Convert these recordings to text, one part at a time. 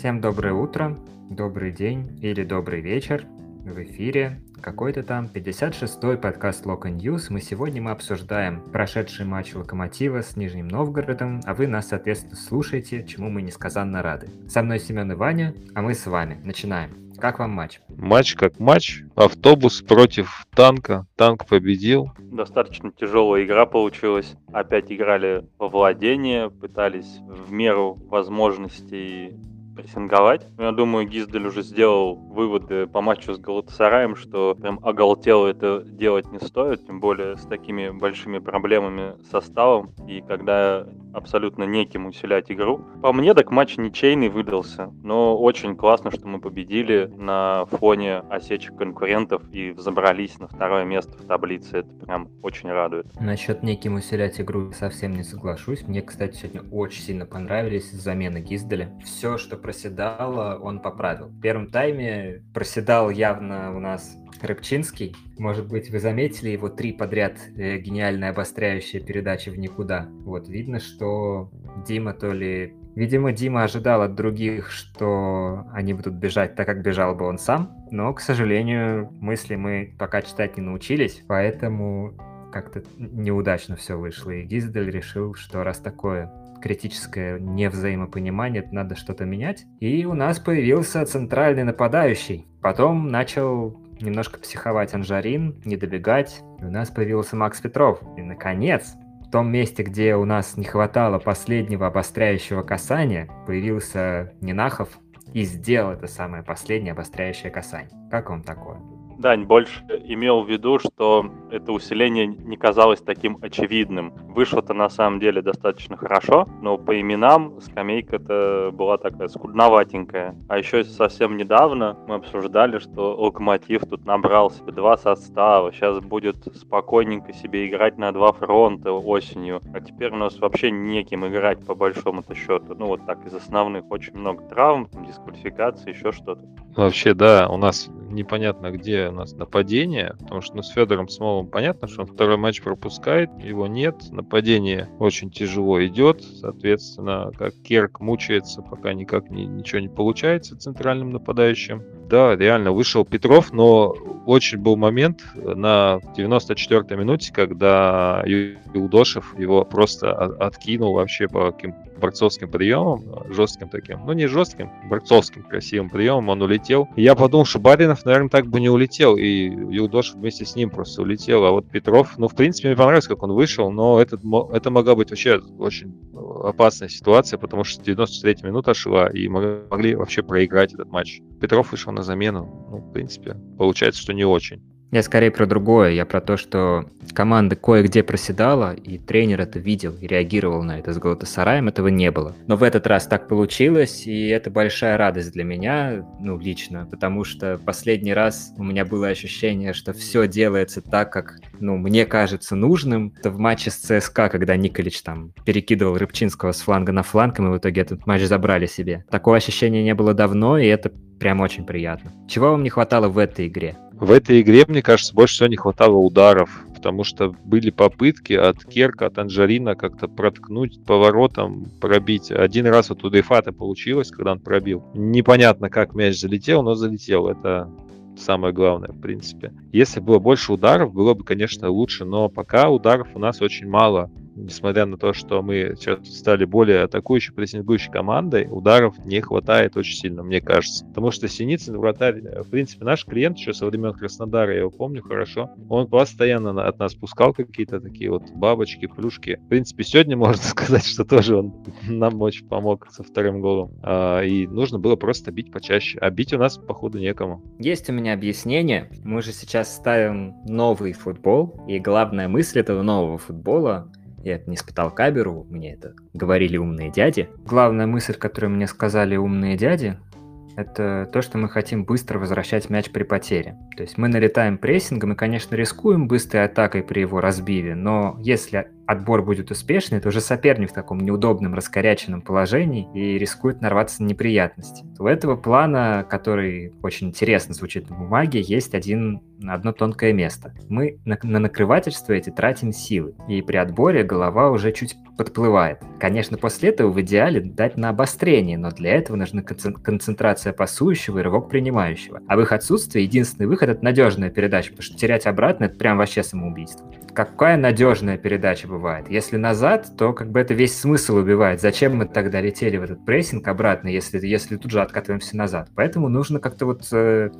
Всем доброе утро, добрый день или добрый вечер. В эфире какой-то там 56-й подкаст Local News. Мы сегодня мы обсуждаем прошедший матч Локомотива с Нижним Новгородом, а вы нас, соответственно, слушаете, чему мы несказанно рады. Со мной Семен и Ваня, а мы с вами. Начинаем. Как вам матч? Матч как матч. Автобус против танка. Танк победил. Достаточно тяжелая игра получилась. Опять играли во владение, пытались в меру возможностей прессинговать. Я думаю, Гиздель уже сделал выводы по матчу с Галатасараем, что прям оголтело это делать не стоит, тем более с такими большими проблемами составом, и когда абсолютно неким усилять игру. По мне, так матч ничейный выдался, но очень классно, что мы победили на фоне осечек конкурентов и взобрались на второе место в таблице. Это прям очень радует. Насчет неким усилять игру совсем не соглашусь. Мне, кстати, сегодня очень сильно понравились замены Гизделя. Все, что проседало, он поправил. В первом тайме проседал явно у нас Рыбчинский. Может быть, вы заметили его три подряд э, гениальная обостряющая передача в никуда. Вот, видно, что Дима то ли... Видимо, Дима ожидал от других, что они будут бежать так, как бежал бы он сам. Но, к сожалению, мысли мы пока читать не научились, поэтому как-то неудачно все вышло. И Гиздель решил, что раз такое критическое невзаимопонимание, надо что-то менять. И у нас появился центральный нападающий. Потом начал немножко психовать Анжарин, не добегать. И у нас появился Макс Петров. И, наконец, в том месте, где у нас не хватало последнего обостряющего касания, появился Нинахов и сделал это самое последнее обостряющее касание. Как вам такое? Дань больше имел в виду, что это усиление не казалось таким очевидным. Вышло-то на самом деле достаточно хорошо, но по именам скамейка-то была такая скудноватенькая. А еще совсем недавно мы обсуждали, что Локомотив тут набрал себе два состава, сейчас будет спокойненько себе играть на два фронта осенью. А теперь у нас вообще неким играть по большому-то счету. Ну вот так, из основных очень много травм, дисквалификации, еще что-то. Вообще, да, у нас непонятно, где у нас нападение, потому что ну, с Федором Смоловым понятно, что он второй матч пропускает, его нет, нападение очень тяжело идет, соответственно, как Керк мучается, пока никак не, ничего не получается центральным нападающим. Да, реально вышел Петров, но очень был момент на 94-й минуте, когда Юлдошев его просто откинул вообще по каким борцовским приемом, жестким таким, ну не жестким, борцовским красивым приемом, он улетел. Я подумал, что Баринов, наверное, так бы не улетел, и Юлдошев вместе с ним просто улетел, а вот Петров, ну, в принципе, мне понравилось, как он вышел, но этот, это могла быть вообще очень опасная ситуация, потому что 93-я минута шла, и могли вообще проиграть этот матч. Петров вышел на замену, ну, в принципе, получается, что не очень. Я скорее про другое. Я про то, что команда кое-где проседала, и тренер это видел и реагировал на это. С Галатасараем этого не было. Но в этот раз так получилось, и это большая радость для меня, ну, лично, потому что последний раз у меня было ощущение, что все делается так, как, ну, мне кажется нужным. Это в матче с ЦСКА, когда Николич там перекидывал Рыбчинского с фланга на фланг, и мы в итоге этот матч забрали себе. Такого ощущения не было давно, и это прям очень приятно. Чего вам не хватало в этой игре? В этой игре, мне кажется, больше всего не хватало ударов, потому что были попытки от Керка, от Анжарина как-то проткнуть поворотом, пробить. Один раз вот у Дейфата получилось, когда он пробил. Непонятно, как мяч залетел, но залетел. Это самое главное, в принципе. Если было больше ударов, было бы, конечно, лучше, но пока ударов у нас очень мало несмотря на то, что мы стали более атакующей, прессингующей командой, ударов не хватает очень сильно, мне кажется. Потому что Синицын, вратарь, в принципе, наш клиент еще со времен Краснодара, я его помню хорошо, он постоянно от нас пускал какие-то такие вот бабочки, плюшки. В принципе, сегодня можно сказать, что тоже он нам очень помог со вторым голом. А, и нужно было просто бить почаще. А бить у нас, походу, некому. Есть у меня объяснение. Мы же сейчас ставим новый футбол, и главная мысль этого нового футбола я это не испытал Каберу, мне это говорили умные дяди. Главная мысль, которую мне сказали умные дяди, это то, что мы хотим быстро возвращать мяч при потере. То есть мы налетаем прессингом и, конечно, рискуем быстрой атакой при его разбиве, но если отбор будет успешный, это уже соперник в таком неудобном, раскоряченном положении и рискует нарваться на неприятности. У этого плана, который очень интересно звучит на бумаге, есть один, одно тонкое место. Мы на, на накрывательство эти тратим силы, и при отборе голова уже чуть подплывает. Конечно, после этого в идеале дать на обострение, но для этого нужна концентрация пасующего и рывок принимающего. А в их отсутствии единственный выход — это надежная передача, потому что терять обратно — это прям вообще самоубийство. Какая надежная передача бывает? Если назад, то как бы это весь смысл убивает. Зачем мы тогда летели в этот прессинг обратно, если, если тут же откатываемся назад? Поэтому нужно как-то вот э,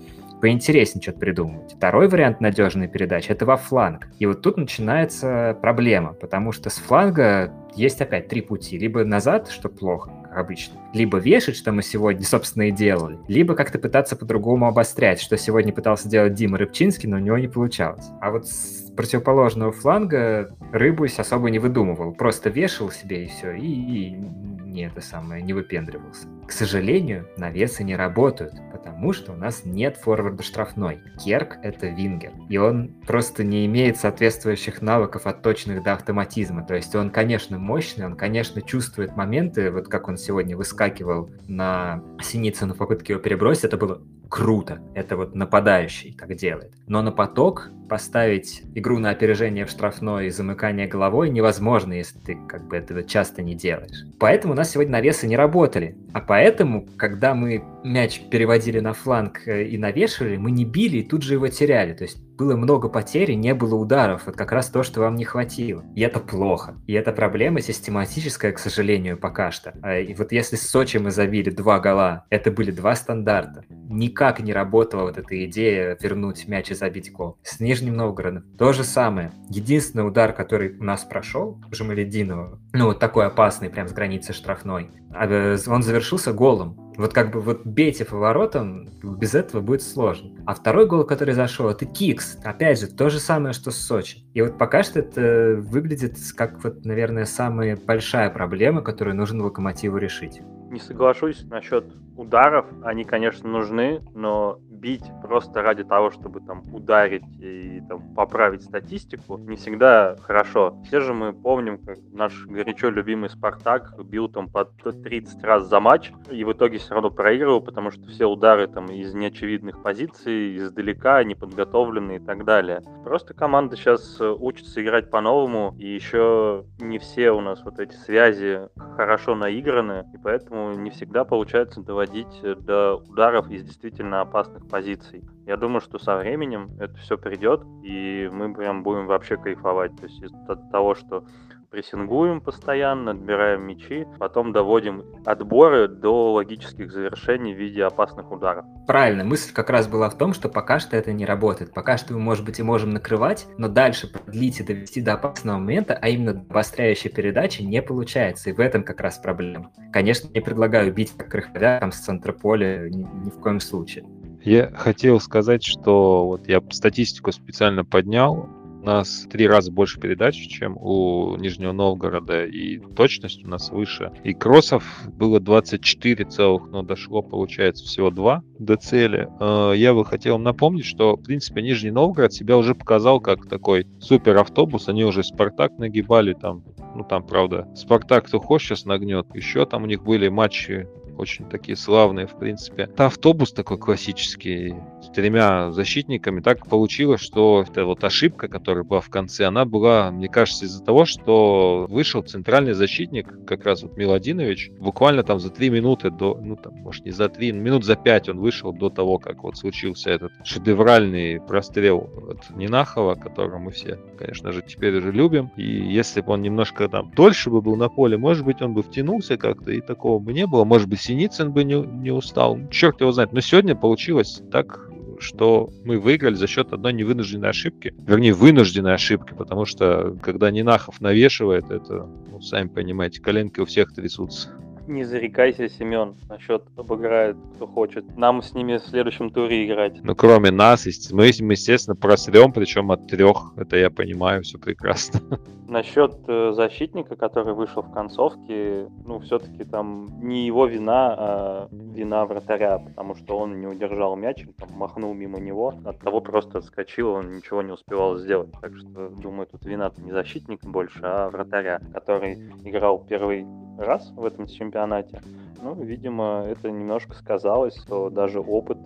поинтереснее что-то придумывать. Второй вариант надежной передачи – это во фланг. И вот тут начинается проблема, потому что с фланга есть опять три пути. Либо назад, что плохо, обычно, либо вешать, что мы сегодня, собственно, и делали, либо как-то пытаться по-другому обострять, что сегодня пытался делать Дима Рыбчинский, но у него не получалось. А вот с противоположного фланга Рыбусь особо не выдумывал, просто вешал себе и все, и, и не это самое, не выпендривался. К сожалению, навесы не работают, потому что у нас нет форварда штрафной. Керк — это вингер, и он просто не имеет соответствующих навыков от точных до автоматизма. То есть он, конечно, мощный, он, конечно, чувствует моменты, вот как он сегодня выскакивал на Синицыну в попытке его перебросить, это было круто. Это вот нападающий так делает. Но на поток поставить игру на опережение в штрафной и замыкание головой невозможно, если ты как бы этого часто не делаешь. Поэтому у нас сегодня навесы не работали. А поэтому, когда мы мяч переводили на фланг э, и навешивали, мы не били и тут же его теряли. То есть было много потерь не было ударов. Вот как раз то, что вам не хватило. И это плохо. И это проблема систематическая, к сожалению, пока что. А, и вот если с Сочи мы забили два гола, это были два стандарта. Никак не работала вот эта идея вернуть мяч и забить гол. С Нижним Новгородом то же самое. Единственный удар, который у нас прошел, Жамалединова, ну вот такой опасный, прям с границы штрафной, а, э, он завершился голом. Вот как бы вот бейте по воротам, без этого будет сложно. А второй гол, который зашел, это Кикс. Опять же, то же самое, что с Сочи. И вот пока что это выглядит как вот, наверное, самая большая проблема, которую нужно Локомотиву решить. Не соглашусь насчет ударов. Они, конечно, нужны, но бить просто ради того, чтобы там ударить и там, поправить статистику, не всегда хорошо. Все же мы помним, как наш горячо любимый Спартак бил там по 30 раз за матч и в итоге все равно проигрывал, потому что все удары там из неочевидных позиций, издалека, неподготовленные и так далее. Просто команда сейчас учится играть по-новому, и еще не все у нас вот эти связи хорошо наиграны, и поэтому не всегда получается доводить до ударов из действительно опасных позиций. Я думаю, что со временем это все придет, и мы прям будем вообще кайфовать. То есть от того, что прессингуем постоянно, отбираем мячи, потом доводим отборы до логических завершений в виде опасных ударов. Правильно, мысль как раз была в том, что пока что это не работает. Пока что мы, может быть, и можем накрывать, но дальше продлить и довести до опасного момента, а именно обостряющей передачи, не получается. И в этом как раз проблема. Конечно, не предлагаю бить как крыховя там с центра поля ни, ни в коем случае. Я хотел сказать, что вот я статистику специально поднял. У нас три раза больше передач, чем у Нижнего Новгорода, и точность у нас выше. И кроссов было 24 целых, но дошло, получается, всего 2 до цели. А, я бы хотел напомнить, что, в принципе, Нижний Новгород себя уже показал как такой супер автобус. Они уже Спартак нагибали там, ну там, правда, Спартак кто хочет сейчас нагнет. Еще там у них были матчи очень такие славные, в принципе. Это автобус такой классический, с тремя защитниками. Так получилось, что эта вот ошибка, которая была в конце, она была, мне кажется, из-за того, что вышел центральный защитник, как раз вот Миладинович, буквально там за три минуты до, ну там, может не за три, минут за пять он вышел до того, как вот случился этот шедевральный прострел от Нинахова, которого мы все, конечно же, теперь уже любим. И если бы он немножко там дольше бы был на поле, может быть, он бы втянулся как-то, и такого бы не было. Может быть, Синицын бы не, не устал. Черт его знает. Но сегодня получилось так, что мы выиграли за счет одной невынужденной ошибки. Вернее, вынужденной ошибки, потому что когда Нинахов навешивает, это, ну, сами понимаете, коленки у всех трясутся. Не зарекайся, Семен, насчет обыграет, кто хочет. Нам с ними в следующем туре играть. Ну, кроме нас, мы, естественно, просрем, причем от трех. Это я понимаю, все прекрасно. Насчет э, защитника, который вышел в концовке, ну, все-таки там не его вина, а вина вратаря, потому что он не удержал мяч, там, махнул мимо него, от того просто отскочил, он ничего не успевал сделать. Так что, думаю, тут вина не защитника больше, а вратаря, который играл первый раз в этом чемпионате. Ну, видимо, это немножко сказалось, что даже опыт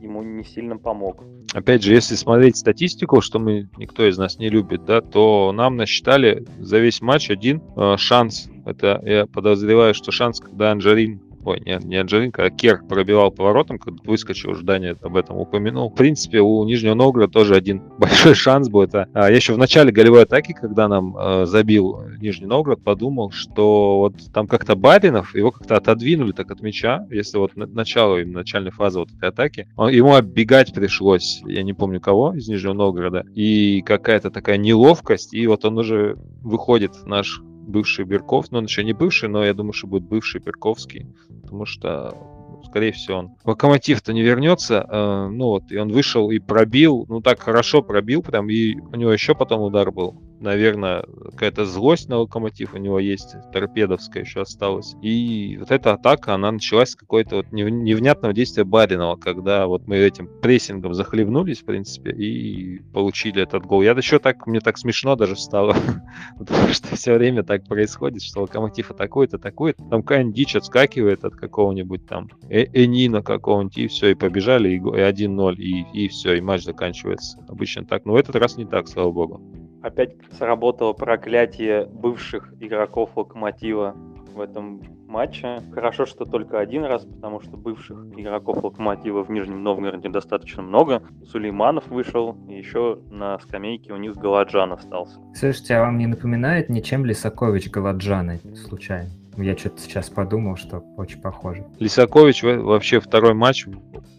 ему не сильно помог. Опять же, если смотреть статистику, что мы никто из нас не любит, да, то нам насчитали за весь матч один э, шанс. Это я подозреваю, что шанс, когда Анжарин ой, не, не Анджелинка, а Керк пробивал поворотом, когда выскочил, Даня об этом упомянул. В принципе, у Нижнего Новгорода тоже один большой шанс. Это, а, я еще в начале голевой атаки, когда нам а, забил Нижний Новгород, подумал, что вот там как-то Баринов, его как-то отодвинули так от мяча, если вот на, начало, начальной фазы вот этой атаки, он, ему оббегать пришлось, я не помню кого из Нижнего Новгорода, и какая-то такая неловкость, и вот он уже выходит, наш бывший Берков, но он еще не бывший, но я думаю, что будет бывший Берковский, потому что скорее всего, он локомотив-то не вернется. Э, ну вот, и он вышел и пробил, ну так хорошо пробил, прям, и у него еще потом удар был наверное, какая-то злость на локомотив у него есть, торпедовская еще осталась. И вот эта атака, она началась с какой-то вот невнятного действия Баринова, когда вот мы этим прессингом захлебнулись, в принципе, и получили этот гол. Я еще так, мне так смешно даже стало, потому что все время так происходит, что локомотив атакует, атакует, там какая-нибудь дичь отскакивает от какого-нибудь там э Энина какого-нибудь, и все, и побежали, и 1-0, и, и все, и матч заканчивается. Обычно так, но в этот раз не так, слава богу. Опять сработало проклятие бывших игроков Локомотива в этом матче. Хорошо, что только один раз, потому что бывших игроков Локомотива в Нижнем Новгороде достаточно много. Сулейманов вышел, и еще на скамейке у них Галаджан остался. Слушайте, а вам не напоминает ничем Лисакович Галаджана случайно? Я что-то сейчас подумал, что очень похоже. Лисакович вообще второй матч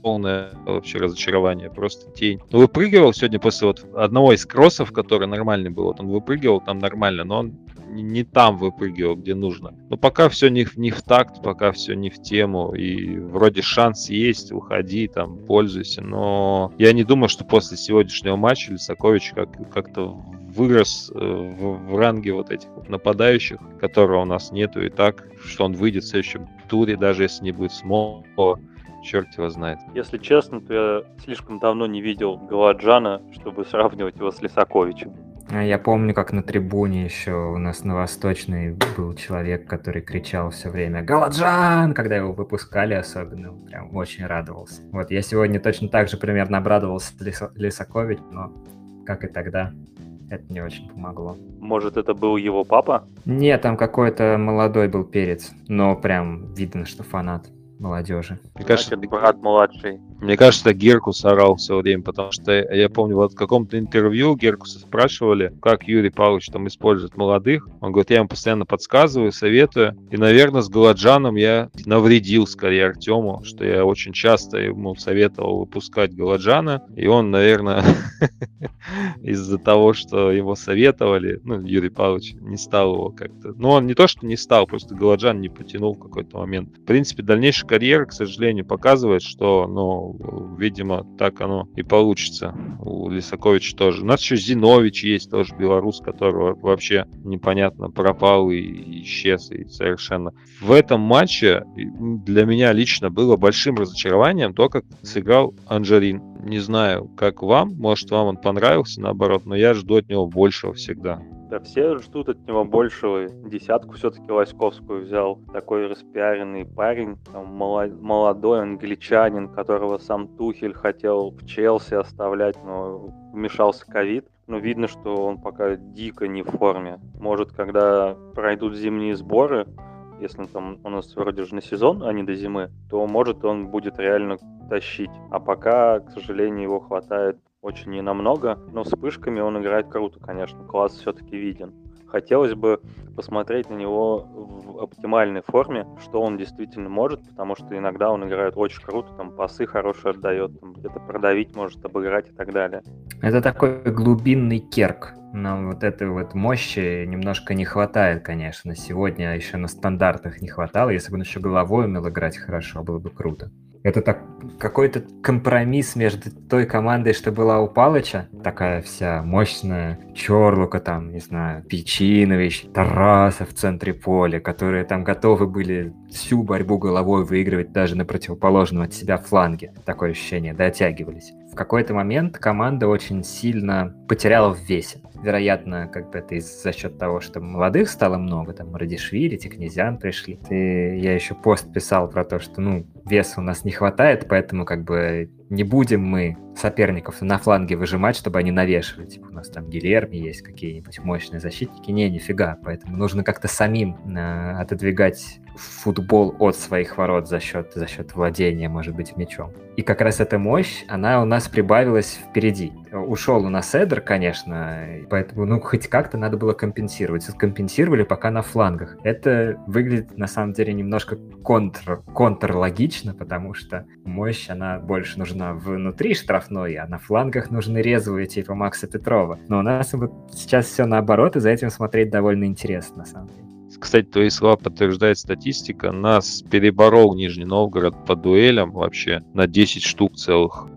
полное вообще разочарование, просто тень. Ну, выпрыгивал сегодня после вот одного из кроссов, который нормальный был, вот он выпрыгивал там нормально, но он не там выпрыгивал, где нужно. Но пока все не, не в такт, пока все не в тему, и вроде шанс есть, уходи, там, пользуйся, но я не думаю, что после сегодняшнего матча Лисакович как, как-то вырос э, в, в ранге вот этих вот нападающих, которого у нас нету и так, что он выйдет в следующем туре, даже если не будет Смолова, черт его знает. Если честно, то я слишком давно не видел Галаджана, чтобы сравнивать его с Лисаковичем. А я помню, как на трибуне еще у нас на Восточной был человек, который кричал все время «Галаджан!», когда его выпускали особенно. Прям очень радовался. Вот я сегодня точно так же примерно обрадовался Лисакович, но как и тогда, это не очень помогло. Может, это был его папа? Нет, там какой-то молодой был перец, но прям видно, что фанат молодежи. Мне кажется, брат младший. Мне кажется, Геркус орал все время, потому что я помню, вот в каком-то интервью Геркуса спрашивали, как Юрий Павлович там использует молодых. Он говорит, я ему постоянно подсказываю, советую. И, наверное, с Галаджаном я навредил скорее Артему, что я очень часто ему советовал выпускать Галаджана. И он, наверное, из-за того, что его советовали, ну, Юрий Павлович не стал его как-то... Ну, он не то, что не стал, просто Галаджан не потянул в какой-то момент. В принципе, дальнейший карьера, к сожалению, показывает, что, ну, видимо, так оно и получится. У Лисаковича тоже. У нас еще Зинович есть, тоже белорус, которого вообще непонятно пропал и исчез, и совершенно. В этом матче для меня лично было большим разочарованием то, как сыграл Анжарин. Не знаю, как вам, может, вам он понравился, наоборот, но я жду от него большего всегда. Да все ждут от него большего. Десятку все-таки Лоськовскую взял. Такой распиаренный парень, там, молодой англичанин, которого сам Тухель хотел в Челси оставлять, но вмешался ковид. Но видно, что он пока дико не в форме. Может, когда пройдут зимние сборы, если там у нас вроде же на сезон, а не до зимы, то может он будет реально тащить. А пока, к сожалению, его хватает очень ненамного, но вспышками он играет круто, конечно, класс все-таки виден. Хотелось бы посмотреть на него в оптимальной форме, что он действительно может, потому что иногда он играет очень круто, там пасы хорошие отдает, там, где-то продавить может, обыграть и так далее. Это такой глубинный керк. Нам вот этой вот мощи немножко не хватает, конечно. Сегодня еще на стандартах не хватало. Если бы он еще головой умел играть хорошо, было бы круто. Это так какой-то компромисс между той командой, что была у Палыча, такая вся мощная, Чорлука там, не знаю, Печинович, Тарасов в центре поля, которые там готовы были всю борьбу головой выигрывать даже на противоположном от себя фланге. Такое ощущение, дотягивались. В какой-то момент команда очень сильно потеряла в весе. Вероятно, как бы это из за счет того, что молодых стало много, там Радишвили, Тикнезян пришли. И я еще пост писал про то, что, ну, веса у нас не хватает, поэтому как бы не будем мы соперников на фланге выжимать, чтобы они навешивали. Типа у нас там Гильерми есть какие-нибудь мощные защитники. Не, нифига. Поэтому нужно как-то самим э, отодвигать футбол от своих ворот за счет, за счет владения, может быть, мячом. И как раз эта мощь, она у нас прибавилась впереди. Ушел у нас Эдер, конечно, поэтому, ну, хоть как-то надо было компенсировать. Компенсировали пока на флангах. Это выглядит, на самом деле, немножко контр, контрлогично, потому что мощь, она больше нужна внутри штрафной, а на флангах нужны резвые, типа Макса Петрова. Но у нас вот сейчас все наоборот, и за этим смотреть довольно интересно, на самом деле. Кстати, твои слова подтверждает статистика. Нас переборол Нижний Новгород по дуэлям вообще на 10 штук целых.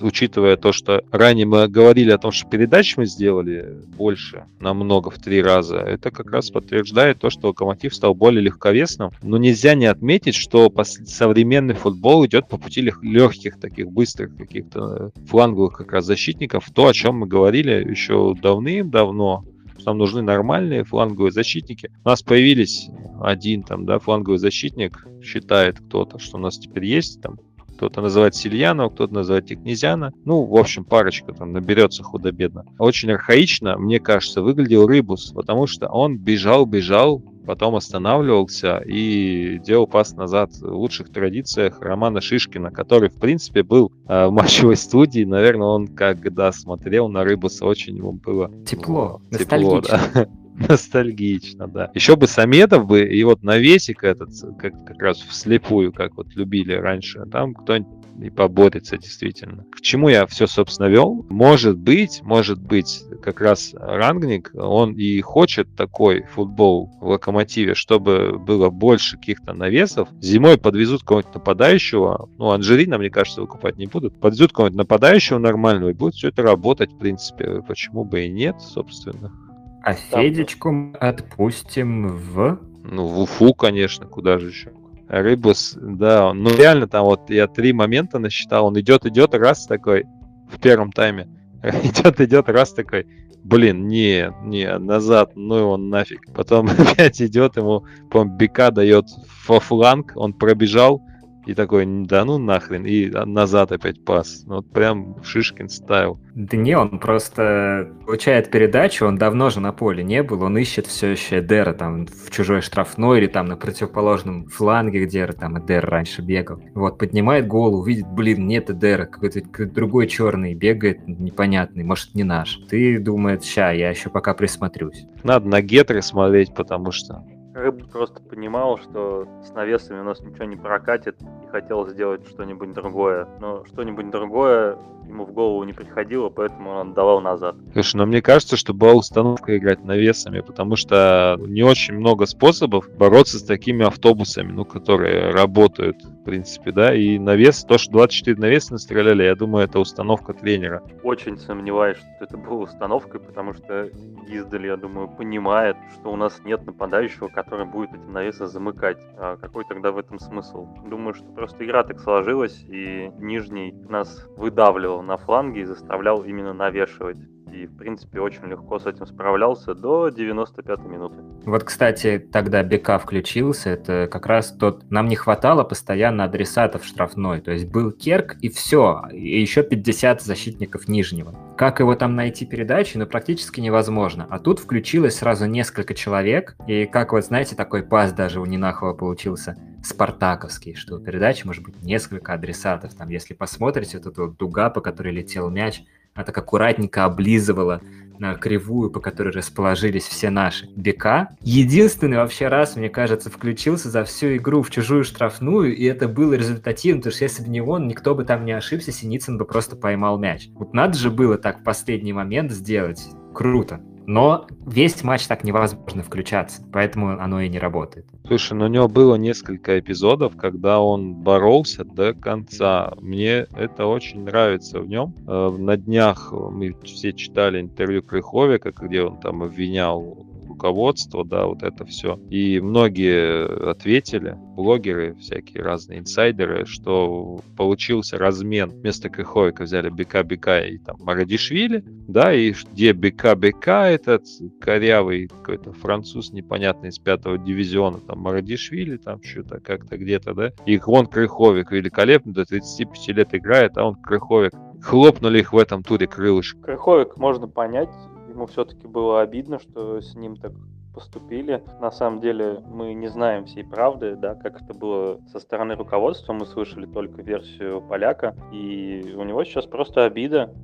Учитывая то, что ранее мы говорили о том, что передач мы сделали больше, намного в три раза, это как раз подтверждает то, что Локомотив стал более легковесным. Но нельзя не отметить, что современный футбол идет по пути легких, таких быстрых каких-то фланговых как раз защитников. То, о чем мы говорили еще давным-давно, нам нужны нормальные фланговые защитники. У нас появились один там, да, фланговый защитник, считает кто-то, что у нас теперь есть там кто-то называет Сильянова, кто-то называет Князяна. Ну, в общем, парочка там наберется худо-бедно. Очень архаично, мне кажется, выглядел Рыбус, потому что он бежал-бежал, потом останавливался и делал пас назад в лучших традициях Романа Шишкина, который, в принципе, был э, в матчевой студии. Наверное, он, когда смотрел на Рыбуса, очень ему было тепло, ну, тепло да. Ностальгично, да. Еще бы Самедов бы, и вот навесик этот, как, как раз вслепую, как вот любили раньше, там кто-нибудь и поборется действительно. К чему я все, собственно, вел? Может быть, может быть, как раз Рангник, он и хочет такой футбол в Локомотиве, чтобы было больше каких-то навесов. Зимой подвезут кого-нибудь нападающего, ну, Анжелина, мне кажется, выкупать не будут. Подвезут кого-нибудь нападающего нормального, и будет все это работать, в принципе. Почему бы и нет, собственно. А Федечку отпустим в... Ну, в Уфу, конечно, куда же еще. Рыбус, да, ну реально там вот я три момента насчитал, он идет, идет, раз такой, в первом тайме, идет, идет, раз такой, блин, не, не, назад, ну его нафиг. Потом опять идет, ему, по-моему, Бека дает фланг, он пробежал, и такой, да ну нахрен, и назад опять пас. Ну, вот прям Шишкин ставил. Да не, он просто получает передачу, он давно же на поле не был, он ищет все еще Эдера там в чужой штрафной или там на противоположном фланге, где там Эдер раньше бегал. Вот, поднимает голову, видит, блин, нет Эдера, какой-то какой другой черный бегает, непонятный, может не наш. Ты думает, ща, я еще пока присмотрюсь. Надо на гетры смотреть, потому что Рыб просто понимал, что с навесами у нас ничего не прокатит и хотел сделать что-нибудь другое. Но что-нибудь другое ему в голову не приходило, поэтому он отдавал назад. Слушай, но мне кажется, что была установка играть навесами, потому что не очень много способов бороться с такими автобусами, ну, которые работают, в принципе, да, и навес, то, что 24 навеса настреляли, я думаю, это установка тренера. Очень сомневаюсь, что это была установкой, потому что Издаль, я думаю, понимает, что у нас нет нападающего, который будет эти навесы замыкать. А какой тогда в этом смысл? Думаю, что просто игра так сложилась, и Нижний нас выдавливал на фланге и заставлял именно навешивать. И, в принципе, очень легко с этим справлялся до 95 минуты. Вот, кстати, тогда БК включился. Это как раз тот... Нам не хватало постоянно адресатов штрафной. То есть был Керк и все. И еще 50 защитников нижнего. Как его там найти передачи, ну, практически невозможно. А тут включилось сразу несколько человек. И как вот, знаете, такой пас даже у Нинахова получился спартаковский, что у передачи может быть несколько адресатов. Там, если посмотрите, вот эта вот дуга, по которой летел мяч, она так аккуратненько облизывала на кривую, по которой расположились все наши бека. Единственный вообще раз, мне кажется, включился за всю игру в чужую штрафную, и это было результативно, потому что если бы не он, никто бы там не ошибся, Синицын бы просто поймал мяч. Вот надо же было так в последний момент сделать. Круто. Но весь матч так невозможно включаться, поэтому оно и не работает. Слушай, ну у него было несколько эпизодов, когда он боролся до конца. Мне это очень нравится в нем. Э, на днях мы все читали интервью Крыховика, где он там обвинял руководство, да, вот это все. И многие ответили, блогеры, всякие разные инсайдеры, что получился размен. Вместо Крыховика взяли Бека Бека и там Марадишвили, да, и где Бека Бека этот корявый какой-то француз непонятный из пятого дивизиона, там Марадишвили, там что-то как-то где-то, да, и он Крыховик великолепный, до 35 лет играет, а он Крыховик хлопнули их в этом туре крылышек. Крыховик можно понять, ему все-таки было обидно, что с ним так поступили. На самом деле мы не знаем всей правды, да, как это было со стороны руководства. Мы слышали только версию поляка, и у него сейчас просто обида.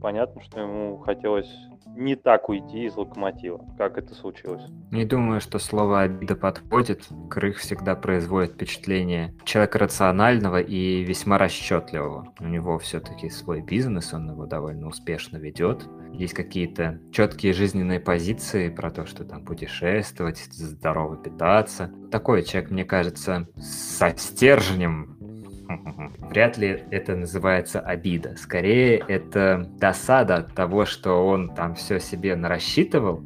Понятно, что ему хотелось не так уйти из локомотива, как это случилось. Не думаю, что слово «обида» подходит. Крых всегда производит впечатление человека рационального и весьма расчетливого. У него все-таки свой бизнес, он его довольно успешно ведет. Есть какие-то четкие жизненные позиции про то, что там путешествовать, здорово питаться. Такой человек, мне кажется, со стержнем Вряд ли это называется обида. Скорее, это досада от того, что он там все себе нарассчитывал,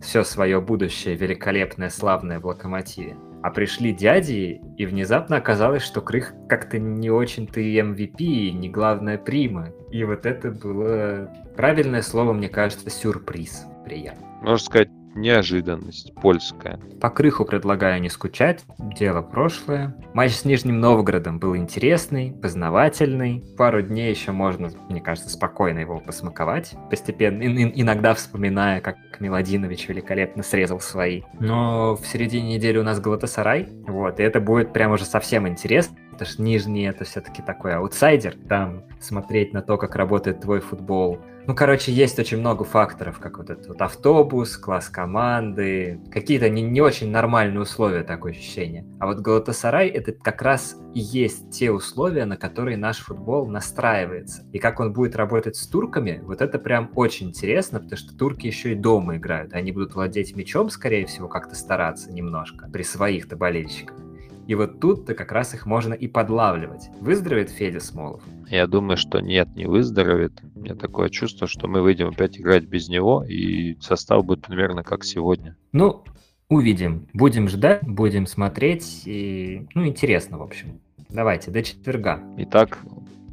все свое будущее великолепное, славное в локомотиве. А пришли дяди, и внезапно оказалось, что Крых как-то не очень-то и MVP, и не главная прима. И вот это было правильное слово, мне кажется, сюрприз. Приятно. Можно сказать, неожиданность польская. По крыху предлагаю не скучать, дело прошлое. Матч с Нижним Новгородом был интересный, познавательный. Пару дней еще можно, мне кажется, спокойно его посмаковать, постепенно, иногда вспоминая, как Миладинович великолепно срезал свои. Но в середине недели у нас Галатасарай, вот, и это будет прям уже совсем интересно, потому что Нижний это все-таки такой аутсайдер, там смотреть на то, как работает твой футбол, ну, короче, есть очень много факторов, как вот этот вот автобус, класс команды, какие-то не, не очень нормальные условия, такое ощущение. А вот Галатасарай — это как раз и есть те условия, на которые наш футбол настраивается. И как он будет работать с турками, вот это прям очень интересно, потому что турки еще и дома играют. Они будут владеть мячом, скорее всего, как-то стараться немножко при своих-то болельщиках. И вот тут-то как раз их можно и подлавливать. Выздоровеет Федя Смолов? Я думаю, что нет, не выздоровеет. У меня такое чувство, что мы выйдем опять играть без него, и состав будет примерно как сегодня. Ну, увидим. Будем ждать, будем смотреть. И, ну, интересно, в общем. Давайте, до четверга. Итак,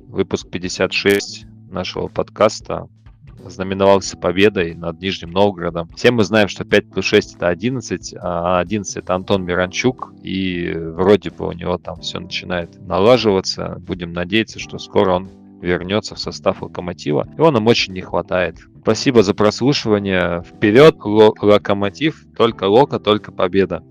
выпуск 56 нашего подкаста знаменовался победой над Нижним Новгородом. Все мы знаем, что 5 плюс 6 это 11, а 11 это Антон Миранчук, и вроде бы у него там все начинает налаживаться. Будем надеяться, что скоро он вернется в состав локомотива. Его нам очень не хватает. Спасибо за прослушивание. Вперед, локомотив. Только лока, только победа.